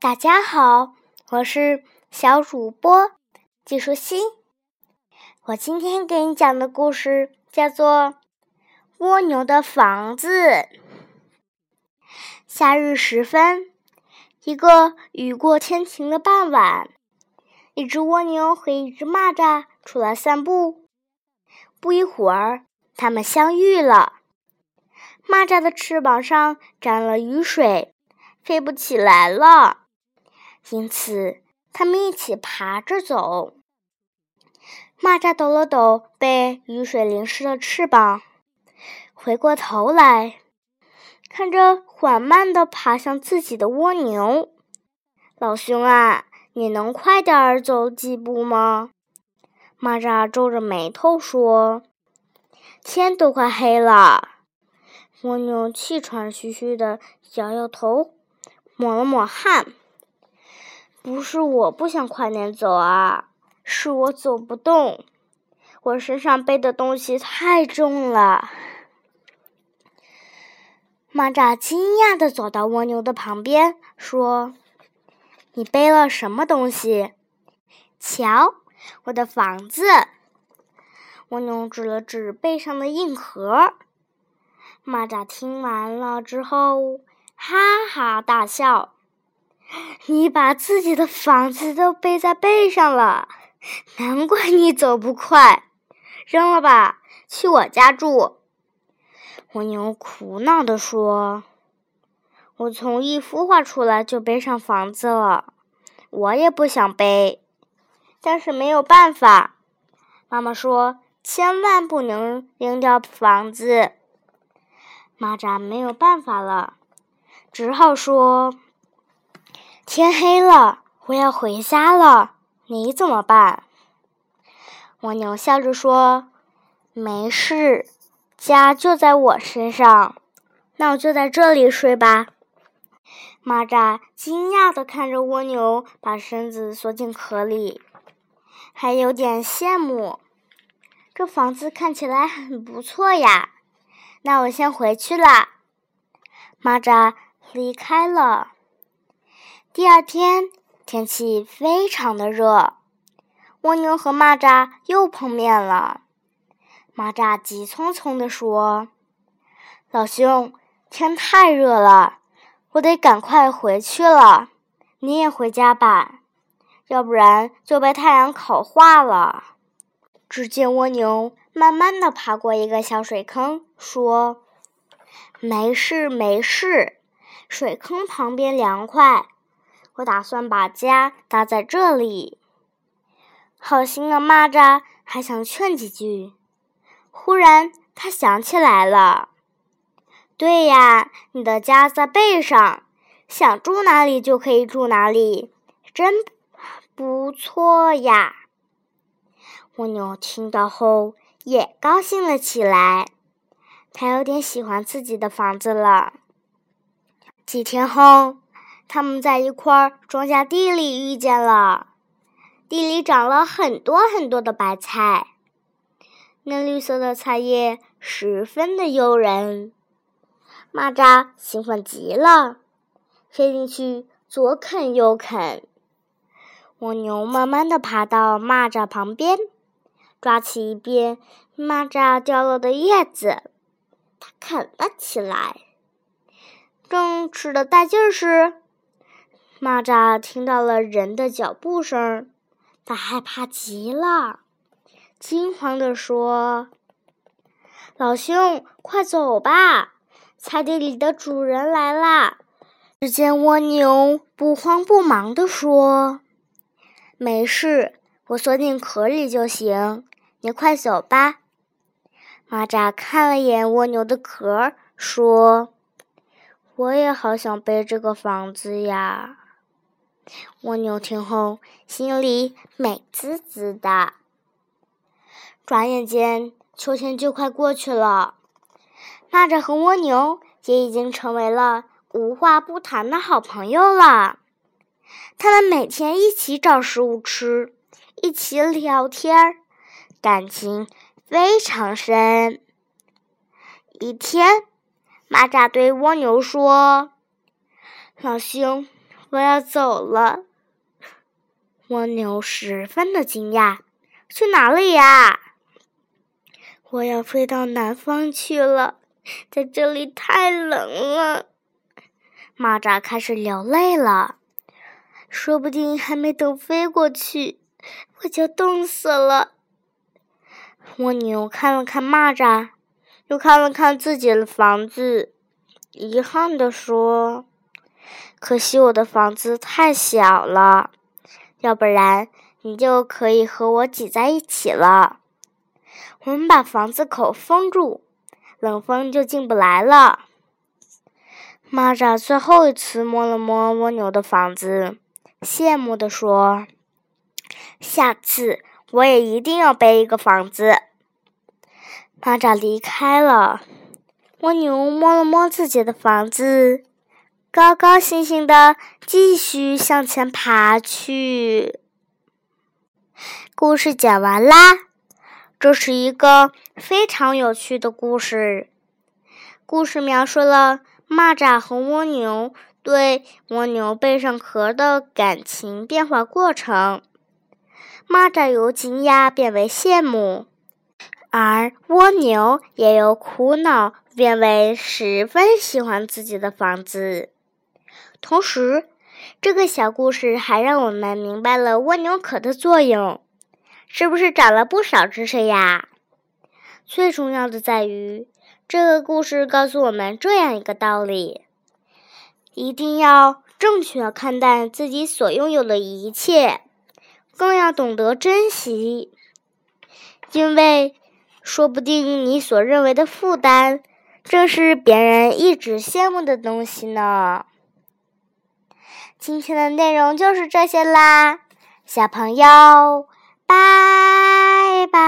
大家好，我是小主播季舒心。我今天给你讲的故事叫做《蜗牛的房子》。夏日时分，一个雨过天晴的傍晚，一只蜗牛和一只蚂蚱出来散步。不一会儿，它们相遇了。蚂蚱的翅膀上沾了雨水，飞不起来了。因此，他们一起爬着走。蚂蚱抖了抖被雨水淋湿的翅膀，回过头来，看着缓慢地爬向自己的蜗牛。老兄啊，你能快点儿走几步吗？蚂蚱皱着眉头说：“天都快黑了。”蜗牛气喘吁吁地摇摇头，抹了抹汗。不是我不想快点走啊，是我走不动，我身上背的东西太重了。蚂蚱惊讶的走到蜗牛的旁边，说：“你背了什么东西？”瞧，我的房子。蜗牛指了指背上的硬壳。蚂蚱听完了之后，哈哈大笑。你把自己的房子都背在背上了，难怪你走不快。扔了吧，去我家住。蜗牛苦恼地说：“我从一孵化出来就背上房子了，我也不想背，但是没有办法。”妈妈说：“千万不能扔掉房子。”蚂蚱没有办法了，只好说。天黑了，我要回家了。你怎么办？蜗牛笑着说：“没事，家就在我身上。那我就在这里睡吧。”蚂蚱惊讶的看着蜗牛把身子缩进壳里，还有点羡慕。这房子看起来很不错呀。那我先回去啦。蚂蚱离开了。第二天，天气非常的热，蜗牛和蚂蚱又碰面了。蚂蚱急匆匆地说：“老兄，天太热了，我得赶快回去了。你也回家吧，要不然就被太阳烤化了。”只见蜗牛慢慢的爬过一个小水坑，说：“没事没事，水坑旁边凉快。”我打算把家搭在这里。好心的蚂蚱还想劝几句，忽然他想起来了：“对呀，你的家在背上，想住哪里就可以住哪里，真不错呀。”蜗牛听到后也高兴了起来，他有点喜欢自己的房子了。几天后。他们在一块庄稼地里遇见了，地里长了很多很多的白菜，嫩绿色的菜叶十分的诱人。蚂蚱兴奋极了，飞进去左啃右啃。蜗牛慢慢的爬到蚂蚱旁边，抓起一片蚂蚱掉落的叶子，它啃了起来。正吃的带劲儿时，蚂蚱听到了人的脚步声，它害怕极了，惊慌地说：“老兄，快走吧，菜地里的主人来啦！”只见蜗牛不慌不忙地说：“没事，我缩进壳里就行，你快走吧。”蚂蚱看了眼蜗牛的壳，说：“我也好想背这个房子呀。”蜗牛听后，心里美滋滋的。转眼间，秋天就快过去了。蚂蚱和蜗牛也已经成为了无话不谈的好朋友了。他们每天一起找食物吃，一起聊天，感情非常深。一天，蚂蚱对蜗牛说：“老兄。”我要走了。蜗牛十分的惊讶：“去哪里呀？”“我要飞到南方去了，在这里太冷了。”蚂蚱开始流泪了，说不定还没等飞过去，我就冻死了。蜗牛看了看蚂蚱，又看了看自己的房子，遗憾地说：“可惜我的房子太小了。”要不然，你就可以和我挤在一起了。我们把房子口封住，冷风就进不来了。蚂蚱最后一次摸了摸蜗牛的房子，羡慕地说：“下次我也一定要背一个房子。”蚂蚱离开了，蜗牛摸了摸自己的房子。高高兴兴的继续向前爬去。故事讲完啦，这是一个非常有趣的故事。故事描述了蚂蚱和蜗牛对蜗牛背上壳的感情变化过程。蚂蚱由惊讶变为羡慕，而蜗牛也由苦恼变为十分喜欢自己的房子。同时，这个小故事还让我们明白了蜗牛壳的作用，是不是长了不少知识呀？最重要的在于，这个故事告诉我们这样一个道理：一定要正确看待自己所拥有的一切，更要懂得珍惜，因为说不定你所认为的负担，正是别人一直羡慕的东西呢。今天的内容就是这些啦小朋友拜拜。